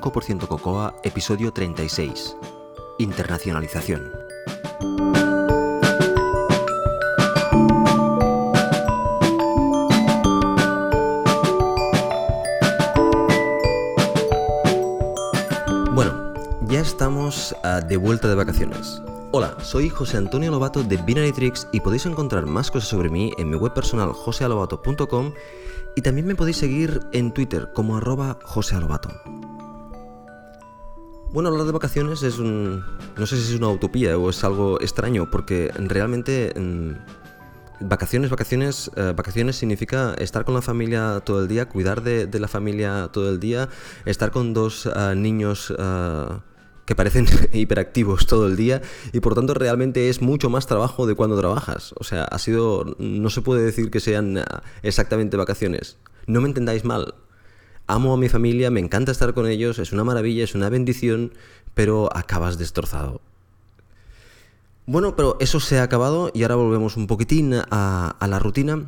85% Cocoa, episodio 36. Internacionalización. Bueno, ya estamos ah, de vuelta de vacaciones. Hola, soy José Antonio Lobato de Binary Tricks y podéis encontrar más cosas sobre mí en mi web personal josealobato.com y también me podéis seguir en Twitter como arroba josealobato. Bueno, hablar de vacaciones es un... no sé si es una utopía o es algo extraño, porque realmente... mm, Vacaciones, vacaciones, eh, vacaciones significa estar con la familia todo el día, cuidar de, la familia todo el día, estar con dos ah, niños ah, que parecen hiperactivos todo el día y por tanto realmente es mucho más trabajo de cuando trabajas. O sea, ha sido, no se puede decir que sean exactamente vacaciones. No me entendáis mal. Amo a mi familia, me encanta estar con ellos, es una maravilla, es una bendición, pero acabas destrozado. Bueno, pero eso se ha acabado y ahora volvemos un poquitín a, la rutina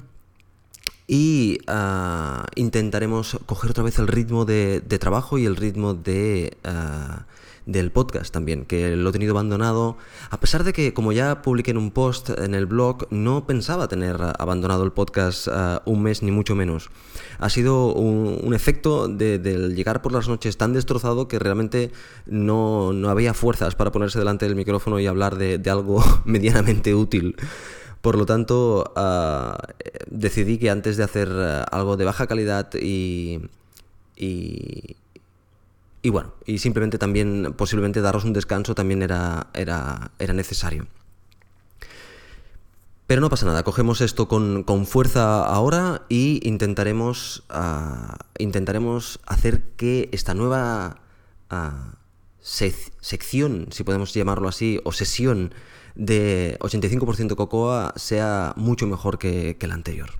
y ah, intentaremos coger otra vez el ritmo de, de trabajo y el ritmo de, ah, del podcast también, que lo he tenido abandonado, a pesar de que, como ya publiqué en un post en el blog, no pensaba tener abandonado el podcast ah, un mes ni mucho menos. Ha sido un, efecto de- del llegar por las noches tan destrozado que realmente no, no había fuerzas para ponerse delante del micrófono y hablar de, de algo medianamente útil. Por lo tanto, ah, eh, decidí que antes de hacer ah, algo de baja calidad y, y bueno, y simplemente también posiblemente daros un descanso también era, era, era necesario. Pero no pasa nada, cogemos esto con, con fuerza ahora y intentaremos, ah, intentaremos hacer que esta nueva ah, sec- sección, si podemos llamarlo así, o sesión de 85% Cocoa sea mucho mejor que, que la anterior.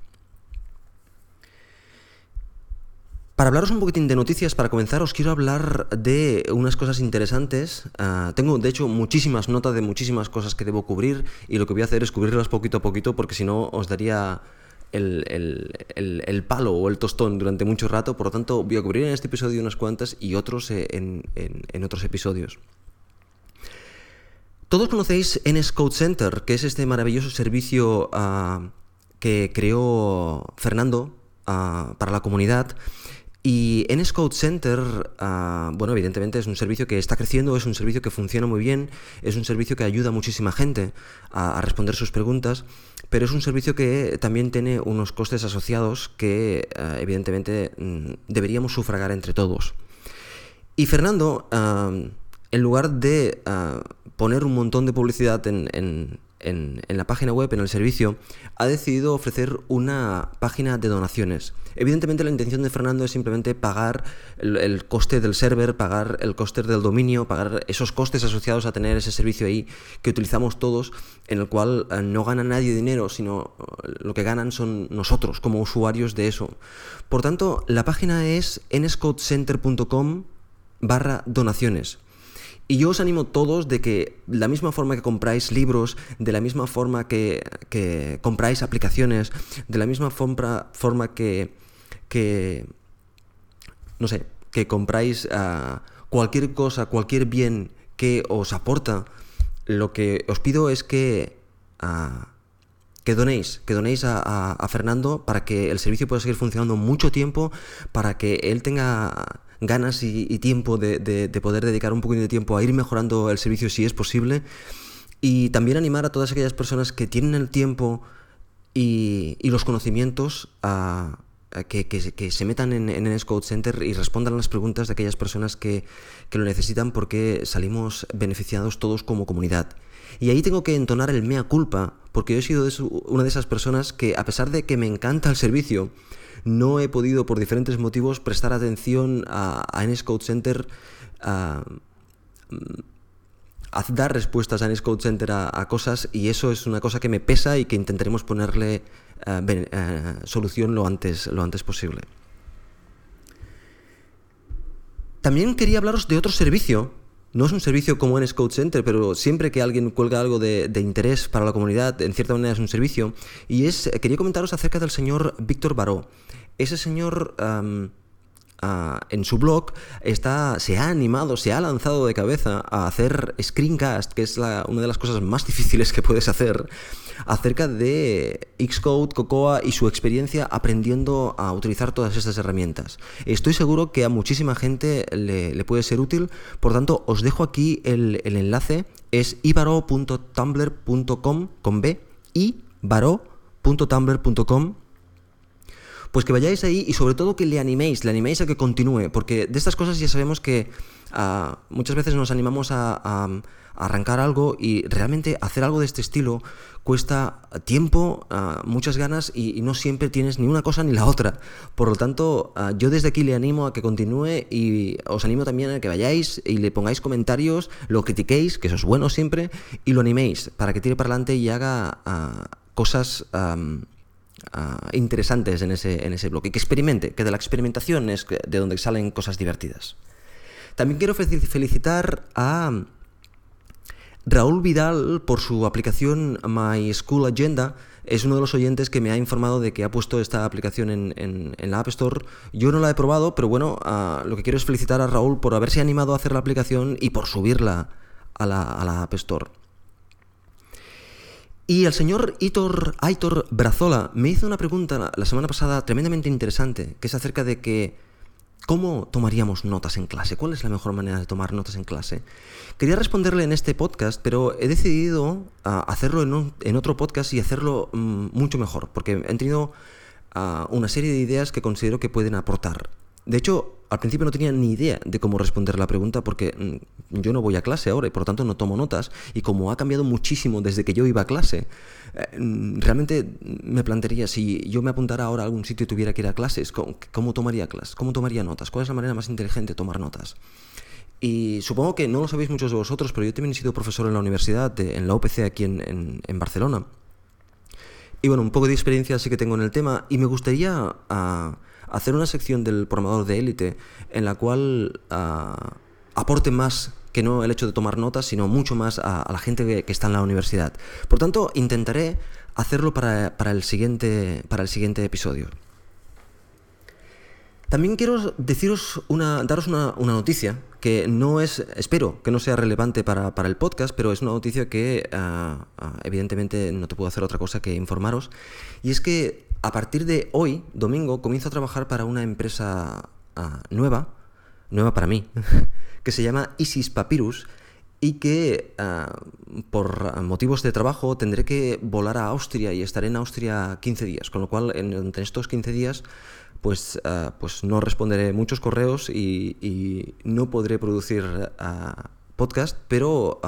Para hablaros un poquitín de noticias, para comenzar, os quiero hablar de unas cosas interesantes. Ah, tengo, de hecho, muchísimas notas de muchísimas cosas que debo cubrir y lo que voy a hacer es cubrirlas poquito a poquito porque si no os daría el, el- el- palo o el tostón durante mucho rato. Por lo tanto, voy a cubrir en este episodio unas cuantas y otros eh, en, en- en otros episodios. Todos conocéis NS Code Center, que es este maravilloso servicio ah, que creó Fernando ah, para la comunidad. Y NS Code Center, ah, bueno, evidentemente es un servicio que está creciendo, es un servicio que funciona muy bien, es un servicio que ayuda a muchísima gente a, a responder sus preguntas, pero es un servicio que también tiene unos costes asociados que, ah, evidentemente, mm, deberíamos sufragar entre todos. Y Fernando, ah, en lugar de poner un montón de publicidad en, en- en- la página web, en el servicio, ha decidido ofrecer una página de donaciones. Evidentemente la intención de Fernando es simplemente pagar el, el coste del server, pagar el coste del dominio, pagar esos costes asociados a tener ese servicio ahí que utilizamos todos, en el cual eh, no gana nadie dinero, sino eh, lo que ganan son nosotros como usuarios de eso. Por tanto, la página es nscodecenter.com barra donaciones. Y yo os animo todos de que de la misma forma que compráis libros, de la misma forma que, que compráis aplicaciones, de la misma forma, forma que, que, no sé, que compráis ah, cualquier cosa, cualquier bien que os aporta, lo que os pido es que, ah, que donéis, que donéis a, Fernando para que el servicio pueda seguir funcionando mucho tiempo, para que él tenga ganas y, y tiempo de, de- de poder dedicar un poquito de tiempo a ir mejorando el servicio si es posible. Y también animar a todas aquellas personas que tienen el tiempo y, y los conocimientos a, a que, que que se metan en, en NS Center y respondan las preguntas de aquellas personas que, que lo necesitan porque salimos beneficiados todos como comunidad. Y ahí tengo que entonar el mea culpa, porque yo he sido de su- una de esas personas que, a pesar de que me encanta el servicio, no he podido, por diferentes motivos, prestar atención a, a NS Code Center, a, a dar respuestas a NS Code Center a, cosas, y eso es una cosa que me pesa y que intentaremos ponerle eh, eh, solución lo antes, lo antes posible. También quería hablaros de otro servicio. No es un servicio como en Scout Center, pero siempre que alguien cuelga algo de, de interés para la comunidad, en cierta manera es un servicio. Y es, quería comentaros acerca del señor Víctor Baró. Ese señor am, en su blog está, se ha animado, se ha lanzado de cabeza a hacer screencast, que es una de las cosas más difíciles que puedes hacer, acerca de Xcode, Cocoa y su experiencia aprendiendo a utilizar todas estas herramientas. Estoy seguro que a muchísima gente le, puede ser útil, por tanto os dejo aquí el, enlace, es ibaro.tumblr.com con B y baro.tumblr.com pues que vayáis ahí y sobre todo que le animéis, le animéis a que continúe, porque de estas cosas ya sabemos que ah, muchas veces nos animamos a, arrancar algo y realmente hacer algo de este estilo cuesta tiempo, ah, muchas ganas y, no siempre tienes ni una cosa ni la otra. Por lo tanto, ah, yo desde aquí le animo a que continúe y os animo también a que vayáis y le pongáis comentarios, lo critiquéis, que eso es bueno siempre, y lo animéis para que tire para adelante y haga cosas Ah, interesantes en ese, en ese bloque. Que experimente, que de la experimentación es de donde salen cosas divertidas. También quiero felicitar a Raúl Vidal por su aplicación My School Agenda. Es uno de los oyentes que me ha informado de que ha puesto esta aplicación en, la App Store. Yo no la he probado, pero bueno, ah, lo que quiero es felicitar a Raúl por haberse animado a hacer la aplicación y por subirla a la, a la App Store. Y el señor Hitor, Aitor Brazola me hizo una pregunta la semana pasada tremendamente interesante, que es acerca de que ¿cómo tomaríamos notas en clase? ¿Cuál es la mejor manera de tomar notas en clase? Quería responderle en este podcast, pero he decidido ah, hacerlo en, otro podcast y hacerlo mm, mucho mejor, porque he tenido ah, una serie de ideas que considero que pueden aportar. De hecho, al principio no tenía ni idea de cómo responder la pregunta porque mm, yo no voy a clase ahora y por lo tanto no tomo notas. Y como ha cambiado muchísimo desde que yo iba a clase, eh, mm, realmente me plantearía si yo me apuntara ahora a algún sitio y tuviera que ir a clases, ¿cómo, tomaría clases? ¿Cómo tomaría notas? ¿Cuál es la manera más inteligente de tomar notas? Y supongo que no lo sabéis muchos de vosotros, pero yo también he sido profesor en la universidad, en la UPC aquí en, Barcelona. Y bueno, un poco de experiencia sí que tengo en el tema y me gustaría... Ah, hacer una sección del programador de élite en la cual ah, aporte más que no el hecho de tomar notas, sino mucho más a, la gente que, está en la universidad. Por tanto, intentaré hacerlo para, el, siguiente, para el siguiente episodio. También quiero deciros una, daros una, noticia que no es, espero que no sea relevante para, el podcast, pero es una noticia que ah, ah, evidentemente no te puedo hacer otra cosa que informaros. Y es que a partir de hoy, domingo, comienzo a trabajar para una empresa ah, nueva, nueva para mí, que se llama Isis Papyrus y que ah, por motivos de trabajo tendré que volar a Austria y estaré en Austria 15 días, con lo cual en, entre estos 15 días pues, ah, pues no responderé muchos correos y, no podré producir podcast, pero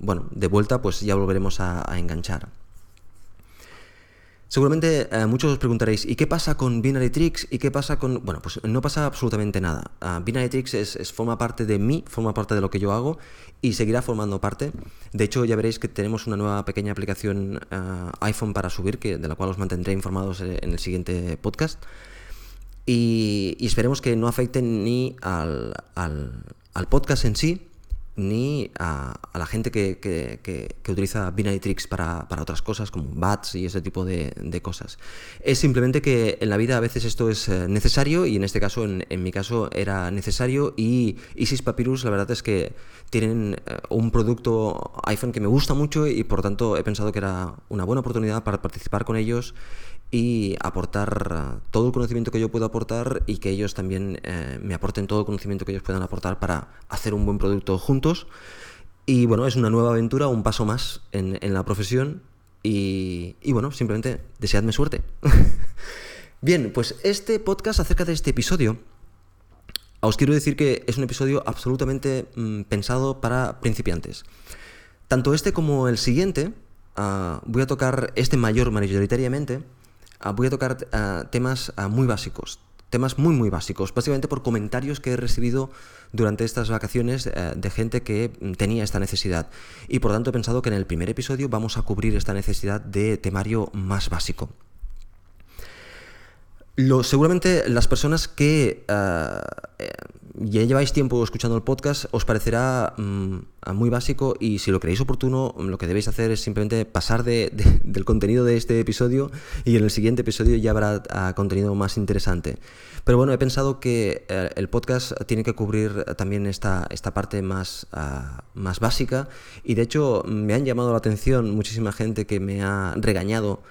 bueno, de vuelta pues ya volveremos a enganchar. Seguramente eh, muchos os preguntaréis, ¿y qué pasa con Binary Tricks? ¿Y qué pasa con...? Bueno, pues no pasa absolutamente nada. Uh, Binary Tricks es, forma parte de mí, forma parte de lo que yo hago y seguirá formando parte. De hecho, ya veréis que tenemos una nueva pequeña aplicación eh, iPhone para subir, que, de la cual os mantendré informados en el siguiente podcast. Y, esperemos que no afecte ni al, al podcast en sí, ni a, la gente que, utiliza Binary Tricks para, otras cosas como bats y ese tipo de, cosas. Es simplemente que en la vida a veces esto es eh, necesario y en este caso, en, mi caso, era necesario y Isis Papyrus la verdad es que tienen eh, un producto iPhone que me gusta mucho y por tanto he pensado que era una buena oportunidad para participar con ellos y aportar todo el conocimiento que yo puedo aportar y que ellos también eh, me aporten todo el conocimiento que ellos puedan aportar para hacer un buen producto juntos. Y bueno, es una nueva aventura, un paso más en, la profesión y, bueno, simplemente deseadme suerte. Bien, pues este podcast acerca de este episodio, os quiero decir que es un episodio absolutamente mm, pensado para principiantes. Tanto este como el siguiente, ah, voy a tocar este mayor mayoritariamente, voy a tocar ah, temas ah, muy básicos, temas muy muy básicos, básicamente por comentarios que he recibido durante estas vacaciones eh, de gente que tenía esta necesidad. Y por tanto he pensado que en el primer episodio vamos a cubrir esta necesidad de temario más básico. Lo, seguramente las personas que eh, ya lleváis tiempo escuchando el podcast, os parecerá mm, muy básico y si lo creéis oportuno, lo que debéis hacer es simplemente pasar del contenido de este episodio y en el siguiente episodio ya habrá ah, contenido más interesante. Pero bueno, he pensado que eh, el podcast tiene que cubrir también esta, esta parte más, ah, más básica y de hecho me han llamado la atención muchísima gente que me ha regañado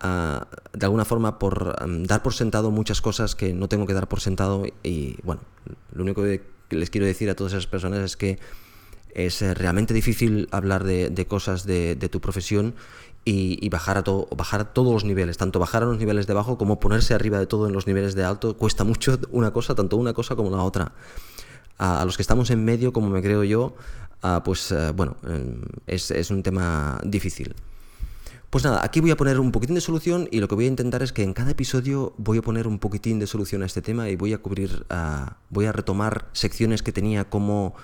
de alguna forma por dar por sentado muchas cosas que no tengo que dar por sentado y bueno, lo único que les quiero decir a todas esas personas es que es eh, realmente difícil hablar de, cosas de, tu profesión y, bajar, a bajar a todos los niveles, tanto bajar a los niveles de bajo como ponerse arriba de todo en los niveles de alto, cuesta mucho una cosa, tanto una cosa como la otra. A, los que estamos en medio, como me creo yo, pues eh, bueno, em, es un tema difícil. Pues nada, aquí voy a poner un poquitín de solución y lo que voy a intentar es que en cada episodio voy a poner un poquitín de solución a este tema y voy a cubrir, ah, voy a retomar secciones que tenía como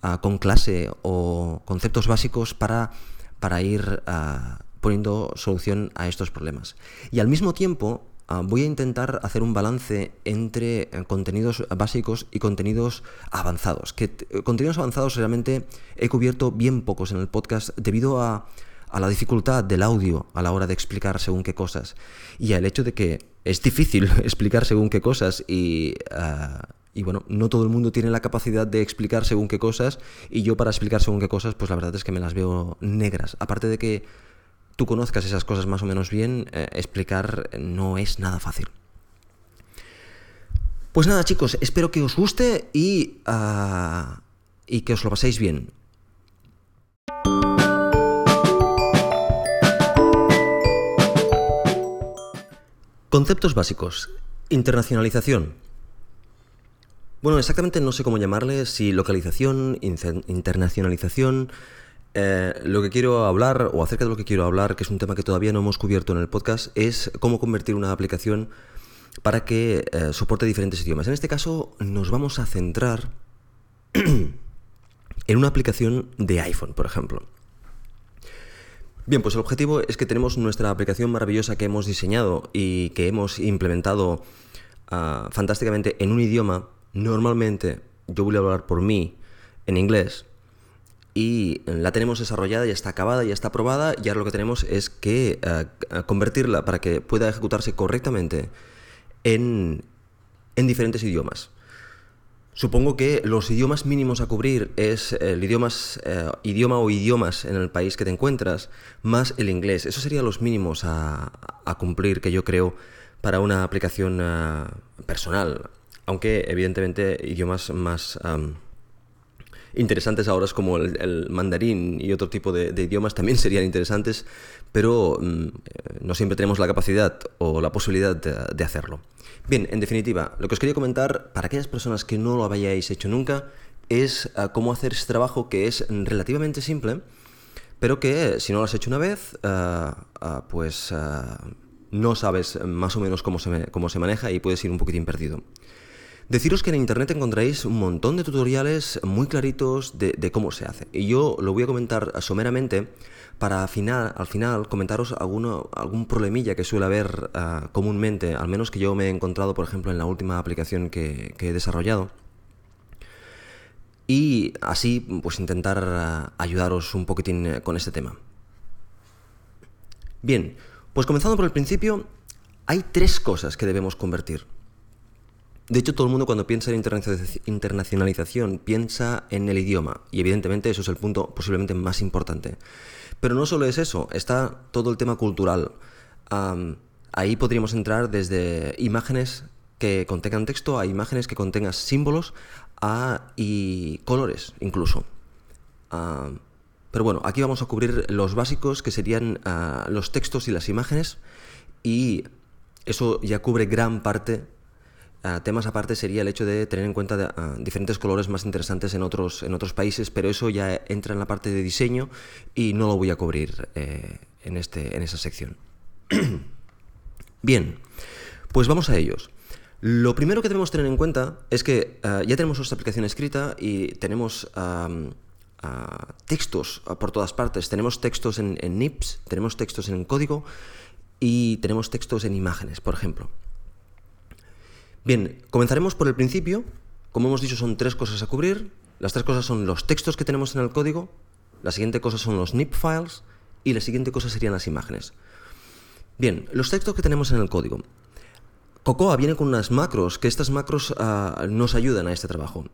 ah, con clase o conceptos básicos para, para ir ah, poniendo solución a estos problemas. Y al mismo tiempo voy a intentar hacer un balance entre eh, contenidos básicos y contenidos avanzados. Que eh, contenidos avanzados realmente he cubierto bien pocos en el podcast debido a a la dificultad del audio a la hora de explicar según qué cosas y al hecho de que es difícil explicar según qué cosas y, ah, y bueno, no todo el mundo tiene la capacidad de explicar según qué cosas y yo para explicar según qué cosas pues la verdad es que me las veo negras. Aparte de que tú conozcas esas cosas más o menos bien, eh, explicar no es nada fácil. Pues nada chicos, espero que os guste y, ah, y que os lo paséis bien. Conceptos básicos. Internacionalización. Bueno, exactamente no sé cómo llamarle, si localización, internacionalización. Eh, lo que quiero hablar, o acerca de lo que quiero hablar, que es un tema que todavía no hemos cubierto en el podcast, es cómo convertir una aplicación para que eh, soporte diferentes idiomas. En este caso nos vamos a centrar en una aplicación de iPhone, por ejemplo. Bien, pues el objetivo es que tenemos nuestra aplicación maravillosa que hemos diseñado y que hemos implementado ah, fantásticamente en un idioma. Normalmente, yo voy a hablar por mí en inglés y la tenemos desarrollada, ya está acabada, ya está aprobada y ahora lo que tenemos es que ah, convertirla para que pueda ejecutarse correctamente en, en diferentes idiomas. Supongo que los idiomas mínimos a cubrir es el idiomas, eh, idioma o idiomas en el país que te encuentras, más el inglés. Esos serían los mínimos a, cumplir que yo creo para una aplicación eh, personal. Aunque evidentemente idiomas más interesantes ahora como el, mandarín y otro tipo de, idiomas también serían interesantes, pero mm, eh, no siempre tenemos la capacidad o la posibilidad de hacerlo. Bien, en definitiva, lo que os quería comentar, para aquellas personas que no lo habéis hecho nunca, es ah, cómo hacer este trabajo que es relativamente simple, pero que si no lo has hecho una vez, ah, pues no sabes más o menos cómo se, cómo se maneja y puedes ir un poquitín perdido. Deciros que en internet encontraréis un montón de tutoriales muy claritos de, cómo se hace. Y yo lo voy a comentar someramente para al final comentaros alguno, algún problemilla que suele haber ah, comúnmente, al menos que yo me he encontrado, por ejemplo, en la última aplicación que, he desarrollado. Y así, pues intentar ah, ayudaros un poquitín eh, con este tema. Bien, pues comenzando por el principio, hay tres cosas que debemos convertir. De hecho, todo el mundo cuando piensa en internacionalización piensa en el idioma, y evidentemente eso es el punto posiblemente más importante. Pero no solo es eso, está todo el tema cultural. ahí podríamos entrar desde imágenes que contengan texto a imágenes que contengan símbolos a, y colores incluso. pero bueno, aquí vamos a cubrir los básicos que serían ah, los textos y las imágenes y eso ya cubre gran parte temas aparte sería el hecho de tener en cuenta diferentes colores más interesantes en otros, en otros países, pero eso ya entra en la parte de diseño y no lo voy a cubrir eh, en, este, en esa sección. Bien, pues vamos a ellos. Lo primero que debemos tener en cuenta es que ah, ya tenemos nuestra aplicación escrita y tenemos textos por todas partes. Tenemos textos en, en NIPS, tenemos textos en código y tenemos textos en imágenes, por ejemplo. Bien, comenzaremos por el principio como hemos dicho, son tres cosas a cubrir. Las tres cosas son los textos que tenemos en el código, la siguiente cosa son los NIP files y la siguiente cosa serían las imágenes. Bien, los textos que tenemos en el código. Cocoa viene con unas macros, que estas macros ah, nos ayudan a este trabajo.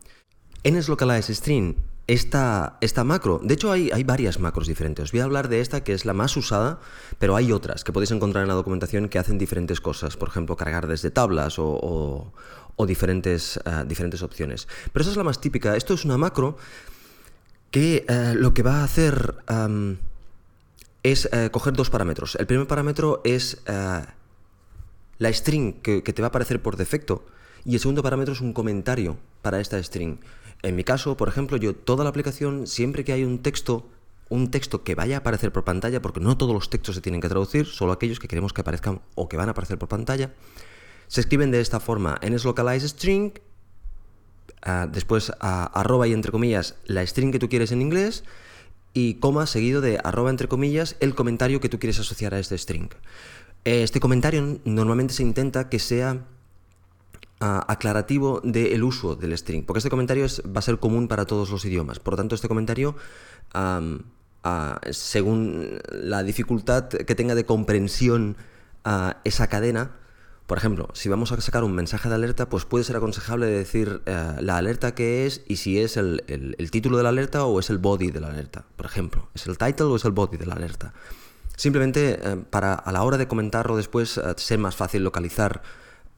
En Localize String, esta, esta macro, de hecho hay, hay, varias macros diferentes. Os voy a hablar de esta que es la más usada, pero hay otras que podéis encontrar en la documentación que hacen diferentes cosas. Por ejemplo, cargar desde tablas o, diferentes, ah, diferentes opciones. Pero esta es la más típica. Esto es una macro que ah, lo que va a hacer es eh, coger dos parámetros. El primer parámetro es la string que, te va a aparecer por defecto y el segundo parámetro es un comentario para esta string. En mi caso, por ejemplo, yo toda la aplicación, siempre que hay un texto, un texto que vaya a aparecer por pantalla, porque no todos los textos se tienen que traducir, solo aquellos que queremos que aparezcan o que van a aparecer por pantalla, se escriben de esta forma. En localize string, ah, después arroba y entre comillas la string que tú quieres en inglés, y coma seguido de arroba entre comillas el comentario que tú quieres asociar a este string. Este comentario normalmente se intenta que sea aclarativo del uso del string, porque este comentario va a ser común para todos los idiomas. Por lo tanto, este comentario, según la dificultad que tenga de comprensión esa cadena, por ejemplo, si vamos a sacar un mensaje de alerta, pues puede ser aconsejable decir eh, la alerta que es y si es el, el, título de la alerta o es el body de la alerta. Por ejemplo, ¿es el title o es el body de la alerta? Simplemente eh, para a la hora de comentarlo después eh, ser más fácil localizar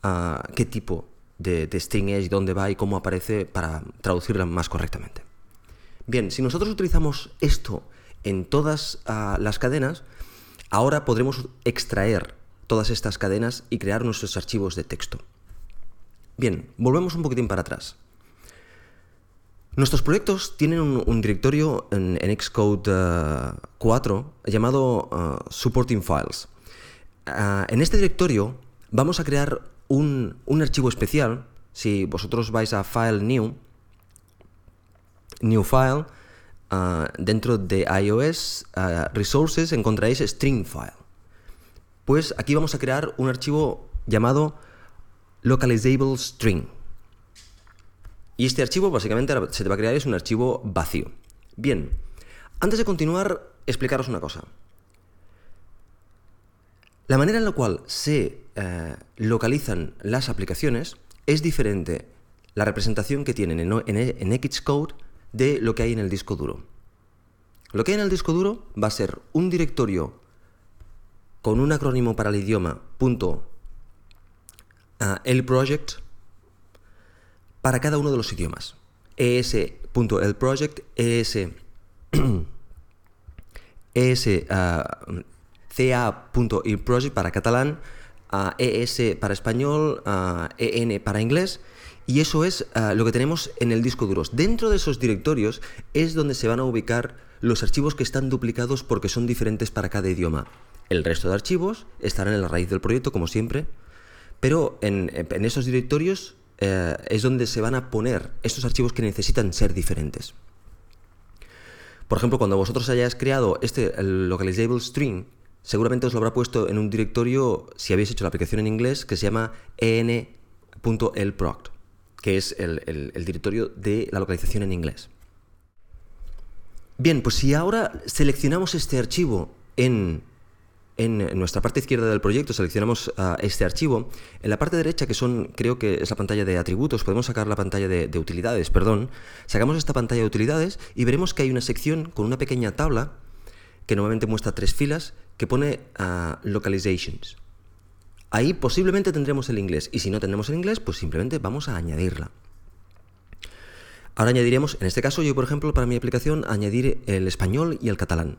ah, qué tipo de, string es y dónde va y cómo aparece para traducirla más correctamente. Bien, si nosotros utilizamos esto en todas ah, las cadenas, ahora podremos extraer todas estas cadenas y crear nuestros archivos de texto. Bien, volvemos un poquitín para atrás. Nuestros proyectos tienen un, directorio en, Xcode 4 eh, llamado eh, Supporting Files. En este directorio vamos a crear un, archivo especial. Si vosotros vais a File New, New File, dentro de iOS Resources encontraréis String File. Pues aquí vamos a crear un archivo llamado Localizable String. Y este archivo básicamente se te va a crear es un archivo vacío. Bien, antes de continuar, explicaros una cosa. La manera en la cual se eh, localizan las aplicaciones es diferente la representación que tienen en, en, Xcode de lo que hay en el disco duro. Lo que hay en el disco duro va a ser un directorio con un acrónimo para el idioma punto, uh, para cada uno de los idiomas. es.elproject, es, es uh, ca.ilproject para catalán, es para español, en para inglés. Y eso es uh, lo que tenemos en el disco duro. Dentro de esos directorios es donde se van a ubicar los archivos que están duplicados porque son diferentes para cada idioma. El resto de archivos estarán en la raíz del proyecto, como siempre, pero en, en esos directorios eh, es donde se van a poner estos archivos que necesitan ser diferentes. Por ejemplo, cuando vosotros hayáis creado este localizable string, seguramente os lo habrá puesto en un directorio, si habéis hecho la aplicación en inglés, que se llama en.lproct, que es el directorio de la localización en inglés. Bien, pues si ahora seleccionamos este archivo en en nuestra parte izquierda del proyecto seleccionamos ah, este archivo. En la parte derecha, que son, creo que es la pantalla de atributos, podemos sacar la pantalla de, utilidades, perdón. Sacamos esta pantalla de utilidades y veremos que hay una sección con una pequeña tabla que normalmente muestra tres filas que pone uh, localizations. Ahí posiblemente tendremos el inglés y si no tenemos el inglés, pues simplemente vamos a añadirla. Ahora añadiremos, en este caso yo por ejemplo para mi aplicación, añadir el español y el catalán.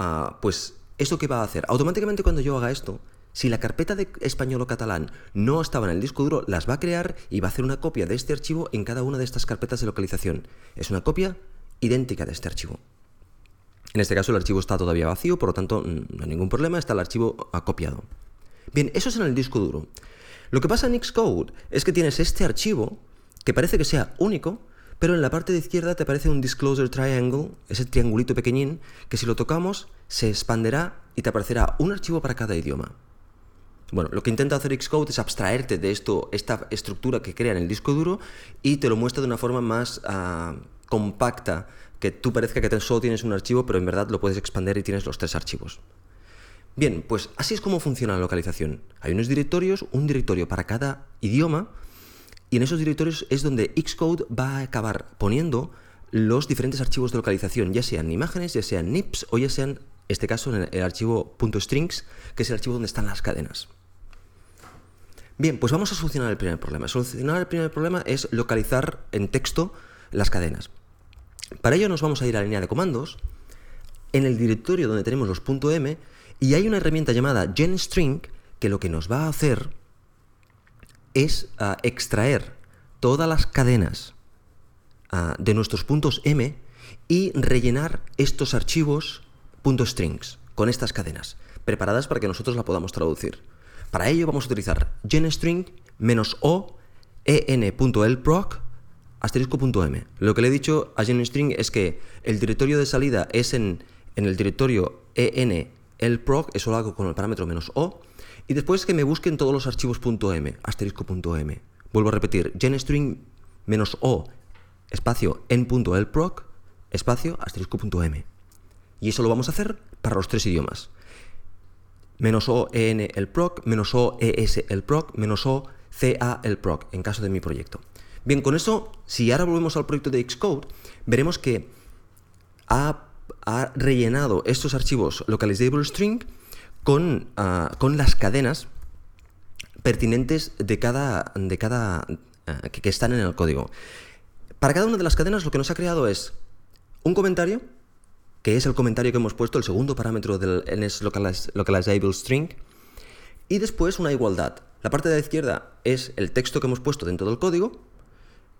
Uh, pues ¿Esto qué va a hacer? Automáticamente cuando yo haga esto, si la carpeta de español o catalán no estaba en el disco duro, las va a crear y va a hacer una copia de este archivo en cada una de estas carpetas de localización. Es una copia idéntica de este archivo. En este caso el archivo está todavía vacío, por lo tanto no hay ningún problema, está el archivo acopiado. Bien, eso es en el disco duro. Lo que pasa en Xcode es que tienes este archivo que parece que sea único, pero en la parte de izquierda te aparece un Disclosure Triangle, ese triangulito pequeñín, que si lo tocamos se expanderá y te aparecerá un archivo para cada idioma. Bueno, lo que intenta hacer Xcode es abstraerte de esto, esta estructura que crea en el disco duro y te lo muestra de una forma más ah, compacta, que tú parezca que solo tienes un archivo, pero en verdad lo puedes expandir y tienes los tres archivos. Bien, pues así es como funciona la localización. Hay unos directorios, un directorio para cada idioma, y en esos directorios es donde Xcode va a acabar poniendo los diferentes archivos de localización, ya sean imágenes, ya sean NIPs o ya sean, en este caso, en el archivo .strings, que es el archivo donde están las cadenas. Bien, pues vamos a solucionar el primer problema. Solucionar el primer problema es localizar en texto las cadenas. Para ello nos vamos a ir a la línea de comandos, en el directorio donde tenemos los .m, y hay una herramienta llamada GenString que lo que nos va a hacer es ah, extraer todas las cadenas ah, de nuestros puntos M y rellenar estos archivos .strings con estas cadenas, preparadas para que nosotros la podamos traducir. Para ello vamos a utilizar genstring "-o en.lproc asterisco.m. Lo que le he dicho a genstring es que el directorio de salida es en, en el directorio en.lproc, eso lo hago con el parámetro "-o", y después que me busquen todos los archivos .m, asterisco.m. Vuelvo a repetir, genstring "-o espacio en.lproc espacio asterisco.m. Y eso lo vamos a hacer para los tres idiomas menos O EN el proc, menos O ES el proc, menos O CA el proc, en caso de mi proyecto. Bien, con eso, si ahora volvemos al proyecto de Xcode, veremos que ha, rellenado estos archivos localizable string con, ah, con las cadenas pertinentes de cada, de cada ah, que están en el código. Para cada una de las cadenas lo que nos ha creado es un comentario que es el comentario que hemos puesto, el segundo parámetro del NS Localizable String, y después una igualdad. La parte de la izquierda es el texto que hemos puesto dentro del código,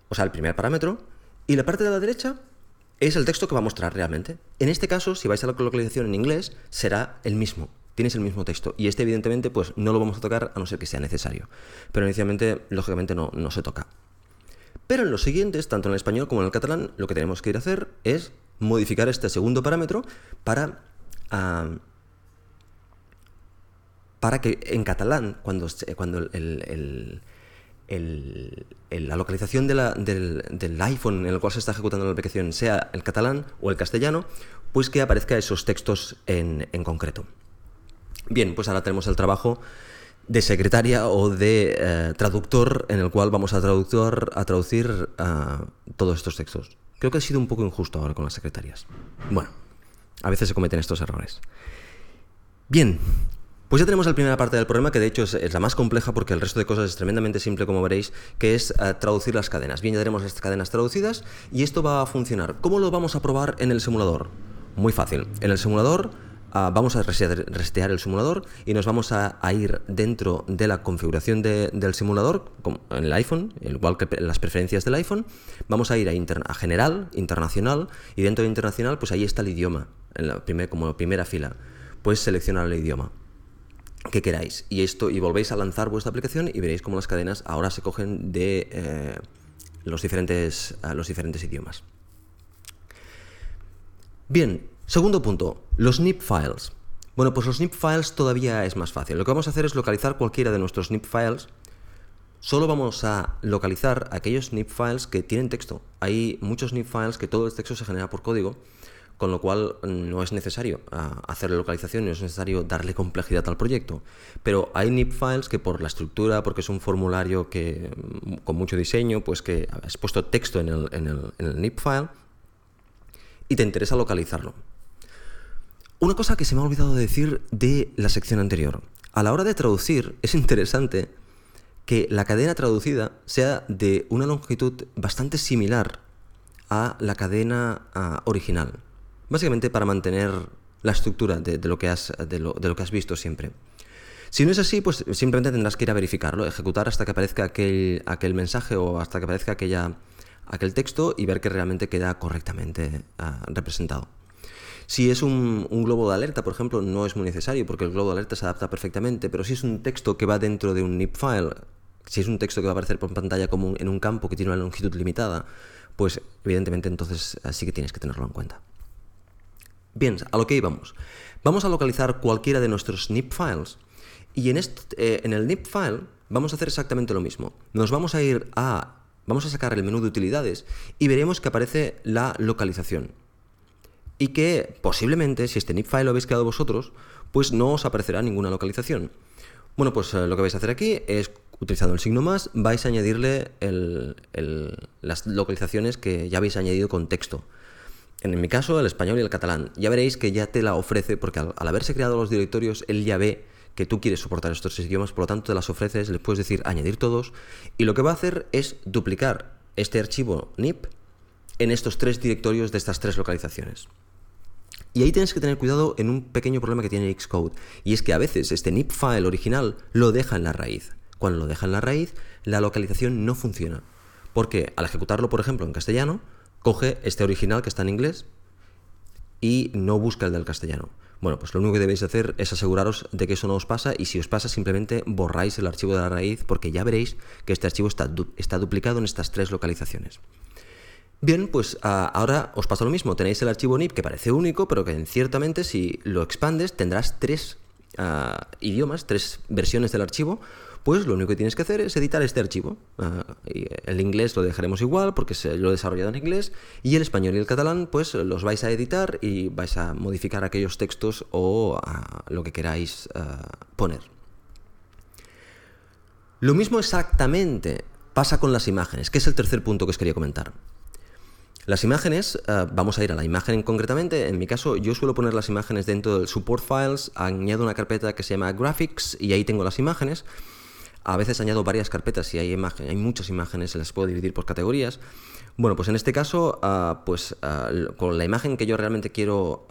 o sea, el primer parámetro, y la parte de la derecha es el texto que va a mostrar realmente. En este caso, si vais a la localización en inglés, será el mismo. Tienes el mismo texto. Y este, evidentemente, pues no lo vamos a tocar a no ser que sea necesario. Pero inicialmente, lógicamente, no, no se toca. Pero en los siguientes, tanto en el español como en el catalán, lo que tenemos que ir a hacer es modificar este segundo parámetro para, para que en catalán, cuando, cuando el, la localización del, iPhone en el cual se está ejecutando la aplicación sea el catalán o el castellano, pues que aparezca esos textos en, concreto. Bien, pues ahora tenemos el trabajo de secretaria o de eh, traductor en el cual vamos a, traductor, a traducir ah, todos estos textos. Creo que ha sido un poco injusto ahora con las secretarias. Bueno, a veces se cometen estos errores. Bien, pues ya tenemos la primera parte del problema, que de hecho es, la más compleja porque el resto de cosas es tremendamente simple, como veréis, que es eh, traducir las cadenas. Bien, ya tenemos las cadenas traducidas y esto va a funcionar. ¿Cómo lo vamos a probar en el simulador? Muy fácil. En el simulador Ah, vamos a resetear el simulador y nos vamos a, ir dentro de la configuración del simulador, en el iPhone, igual que las preferencias del iPhone, vamos a ir a, general, internacional, y dentro de internacional, pues ahí está el idioma, en la como primera fila. Puedes seleccionar el idioma que queráis. Y esto, y volvéis a lanzar vuestra aplicación y veréis cómo las cadenas ahora se cogen de eh, los, diferentes, los diferentes idiomas. Bien, Segundo punto, los NIP files. Bueno, pues los NIP files todavía es más fácil. Lo que vamos a hacer es localizar cualquiera de nuestros NIP files. Solo vamos a localizar aquellos NIP files que tienen texto. Hay muchos NIP files que todo el texto se genera por código, con lo cual no es necesario ah, hacer la localización, no es necesario darle complejidad al proyecto. Pero hay NIP files que por la estructura, porque es un formulario que con mucho diseño, pues que has puesto texto en el, en el, file y te interesa localizarlo. Una cosa que se me ha olvidado decir de la sección anterior. A la hora de traducir es interesante que la cadena traducida sea de una longitud bastante similar a la cadena original. Básicamente para mantener la estructura de, lo que has, de, lo, que has visto siempre. Si no es así, pues simplemente tendrás que ir a verificarlo, ejecutar hasta que aparezca aquel, aquel mensaje o hasta que aparezca aquella, aquel texto y ver que realmente queda correctamente ah, representado. Si es un, globo de alerta, por ejemplo, no es muy necesario porque el globo de alerta se adapta perfectamente, pero si es un texto que va dentro de un NIP file, si es un texto que va a aparecer por pantalla como en un campo que tiene una longitud limitada, pues evidentemente entonces sí que tienes que tenerlo en cuenta. Bien, a lo que íbamos. Vamos a localizar cualquiera de nuestros NIP files y en, este, en el NIP file vamos a hacer exactamente lo mismo. Nos vamos a ir a... Vamos a sacar el menú de utilidades y veremos que aparece la localización. Y que posiblemente, si este NIP file lo habéis creado vosotros, pues no os aparecerá ninguna localización. Bueno, pues eh, lo que vais a hacer aquí es, utilizando el signo más, vais a añadirle las localizaciones que ya habéis añadido con texto. En mi caso, el español y el catalán. Ya veréis que ya te la ofrece, porque al, haberse creado los directorios, él ya ve que tú quieres soportar estos idiomas, por lo tanto te las ofreces, le puedes decir añadir todos, y lo que va a hacer es duplicar este archivo NIP en estos tres directorios de estas tres localizaciones. Y ahí tienes que tener cuidado en un pequeño problema que tiene Xcode, y es que a veces este NIP file original lo deja en la raíz. Cuando lo deja en la raíz, la localización no funciona. Porque al ejecutarlo, por ejemplo, en castellano, coge este original que está en inglés y no busca el del castellano. Bueno, pues lo único que debéis hacer es aseguraros de que eso no os pasa y si os pasa simplemente borráis el archivo de la raíz porque ya veréis que este archivo está, está duplicado en estas tres localizaciones. Bien, pues ah, ahora os pasa lo mismo. Tenéis el archivo NIP que parece único, pero que ciertamente si lo expandes tendrás tres idiomas, tres versiones del archivo, pues lo único que tienes que hacer es editar este archivo. Ah, el inglés lo dejaremos igual porque se lo he desarrollado en inglés y el español y el catalán pues los vais a editar y vais a modificar aquellos textos o ah, lo que queráis ah, poner. Lo mismo exactamente pasa con las imágenes, que es el tercer punto que os quería comentar. Las imágenes, vamos a ir a la imagen concretamente. En mi caso, yo suelo poner las imágenes dentro del support files, añado una carpeta que se llama graphics y ahí tengo las imágenes. A veces añado varias carpetas y hay, imagen, hay muchas imágenes, se las puedo dividir por categorías. Bueno, pues en este caso, ah, pues ah, con la imagen que yo realmente quiero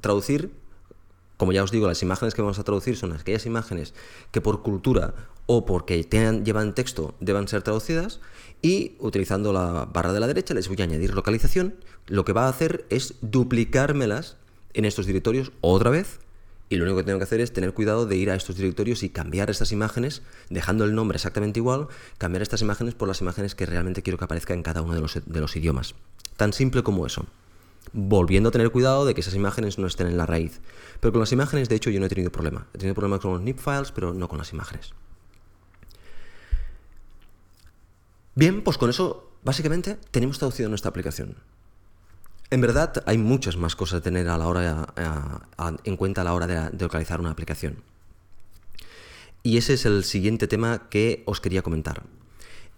traducir, como ya os digo, las imágenes que vamos a traducir son aquellas imágenes que por cultura o porque llevan texto deban ser traducidas y utilizando la barra de la derecha les voy a añadir localización. Lo que va a hacer es duplicármelas en estos directorios otra vez y lo único que tengo que hacer es tener cuidado de ir a estos directorios y cambiar estas imágenes, dejando el nombre exactamente igual, cambiar estas imágenes por las imágenes que realmente quiero que aparezca en cada uno de los, idiomas. Tan simple como eso. Volviendo a tener cuidado de que esas imágenes no estén en la raíz. Pero con las imágenes, de hecho, yo no he tenido problema. He tenido problemas con los NIP files, pero no con las imágenes. Bien, pues con eso, básicamente, tenemos traducido nuestra aplicación. En verdad hay muchas más cosas a tener a la hora, en cuenta a la hora de, localizar una aplicación. Y ese es el siguiente tema que os quería comentar.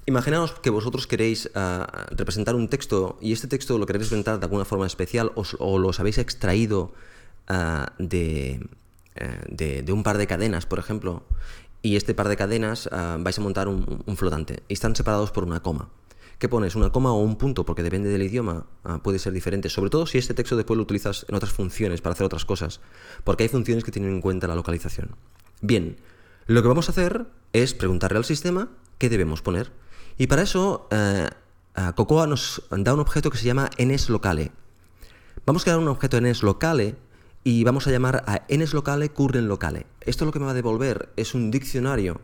Imaginaos que vosotros queréis ah, representar un texto y este texto lo queréis representar de alguna forma especial o, o los habéis extraído eh, de, un par de cadenas, por ejemplo, y este par de cadenas ah, vais a montar un, flotante y están separados por una coma. ¿Qué pones? ¿Una coma o un punto? Porque depende del idioma, ah, puede ser diferente. Sobre todo si este texto después lo utilizas en otras funciones para hacer otras cosas. Porque hay funciones que tienen en cuenta la localización. Bien, lo que vamos a hacer es preguntarle al sistema qué debemos poner. Y para eso, eh, Cocoa nos da un objeto que se llama nslocale. Vamos a crear un objeto nslocale y vamos a llamar a nslocale current locale. Esto lo que me va a devolver es un diccionario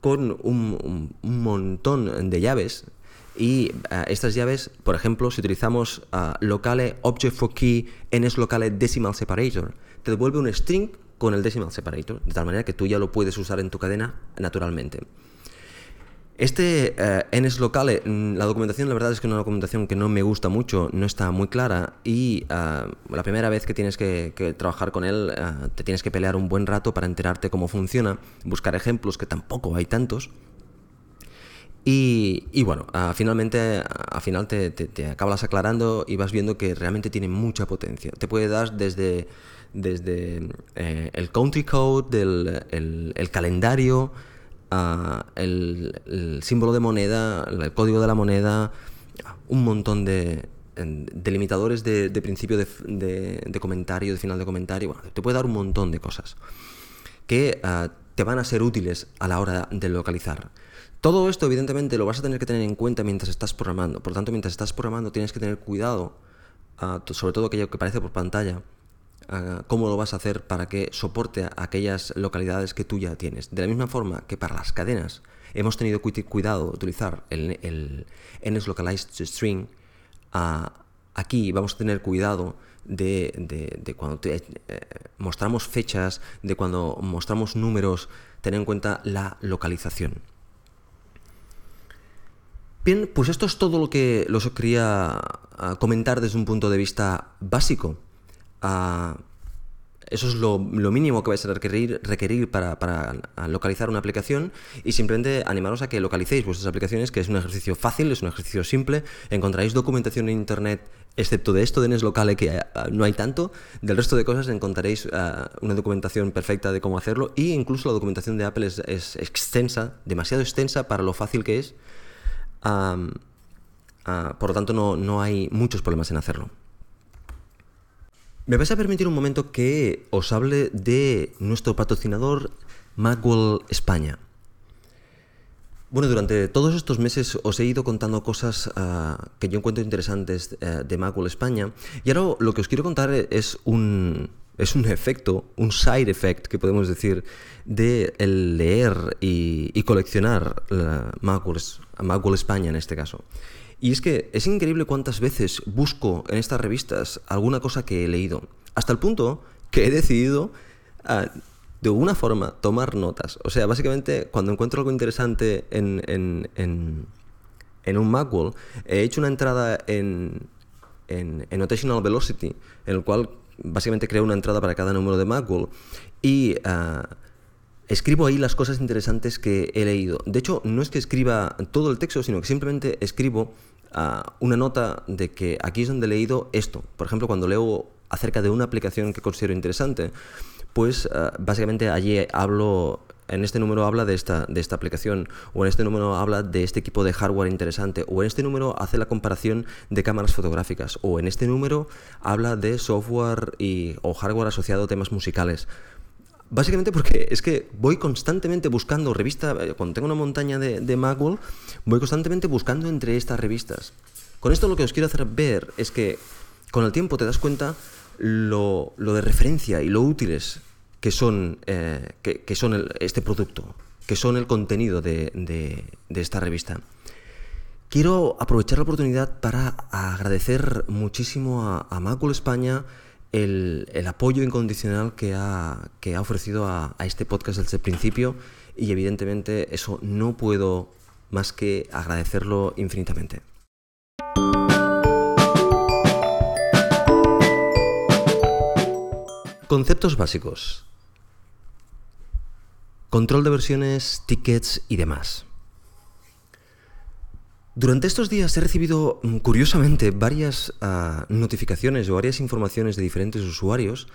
con un montón de llaves y eh, estas llaves, por ejemplo, si utilizamos uh, locale object for key ns locale decimal separator, te devuelve un string con el decimal separator, de tal manera que tú ya lo puedes usar en tu cadena naturalmente. Este uh, ns locale, mm, la documentación la verdad es que es una documentación que no me gusta mucho, no está muy clara y la primera vez que tienes que, trabajar con él te tienes que pelear un buen rato para enterarte cómo funciona, buscar ejemplos que tampoco hay tantos y, bueno, finalmente, al final te, acabas aclarando y vas viendo que realmente tiene mucha potencia. Te puede dar desde, desde eh, el country code, del, el, calendario, el, símbolo de moneda, el código de la moneda, un montón de delimitadores de, principio de, comentario, de final de comentario. Bueno, te puede dar un montón de cosas que ah, te van a ser útiles a la hora de localizar. Todo esto, evidentemente, lo vas a tener que tener en cuenta mientras estás programando. Por lo tanto, mientras estás programando, tienes que tener cuidado, ah, sobre todo aquello que aparece por pantalla, cómo lo vas a hacer para que soporte aquellas localidades que tú ya tienes. De la misma forma que para las cadenas hemos tenido cuidado de utilizar el, el NSLocalized string, aquí vamos a tener cuidado de, cuando eh, mostramos fechas, de cuando mostramos números, tener en cuenta la localización. Bien, pues esto es todo lo que los quería ah, comentar desde un punto de vista básico. Ah, eso es lo, mínimo que vais a requerir, requerir para, localizar una aplicación y simplemente animaros a que localicéis vuestras aplicaciones, que es un ejercicio fácil, es un ejercicio simple. Encontraréis documentación en Internet, excepto de esto de NES Locale, que eh, no hay tanto. Del resto de cosas encontraréis eh, una documentación perfecta de cómo hacerlo e incluso la documentación de Apple es, extensa, demasiado extensa para lo fácil que es. Ah, por lo tanto, no, no hay muchos problemas en hacerlo. Me vais a permitir un momento que os hable de nuestro patrocinador Magwell España. Bueno, durante todos estos meses os he ido contando cosas ah, que yo encuentro interesantes eh, de Magwell España y ahora lo que os quiero contar es un, es un efecto, un side effect que podemos decir de leer y, coleccionar Magwell España en este caso. Y es que es increíble cuántas veces busco en estas revistas alguna cosa que he leído, hasta el punto que he decidido ah, de alguna forma tomar notas. O sea, básicamente cuando encuentro algo interesante en, en, en, un Macworld, he hecho una entrada en, en, Notational Velocity, en el cual básicamente creo una entrada para cada número de Macworld y... Ah, escribo ahí las cosas interesantes que he leído. De hecho, no es que escriba todo el texto, sino que simplemente escribo una nota de que aquí es donde he leído esto. Por ejemplo, cuando leo acerca de una aplicación que considero interesante, pues ah, básicamente allí hablo en este número habla de esta, de esta aplicación, o en este número habla de este equipo de hardware interesante, o en este número hace la comparación de cámaras fotográficas, o en este número habla de software y, o hardware asociado a temas musicales. Básicamente porque es que voy constantemente buscando revista, eh, cuando tengo una montaña de, de voy constantemente buscando entre estas revistas. Con esto lo que os quiero hacer ver es que con el tiempo te das cuenta lo, de referencia y lo útiles que son, eh, que, son este producto, que son el contenido de, esta revista. Quiero aprovechar la oportunidad para agradecer muchísimo a, a España, el, apoyo incondicional que ha, que ha ofrecido a, este podcast desde el principio y evidentemente eso no puedo más que agradecerlo infinitamente. Conceptos básicos. Control de versiones, tickets y demás. Durante estos días he recibido, mm, curiosamente, varias ah, notificaciones o varias informaciones de diferentes usuarios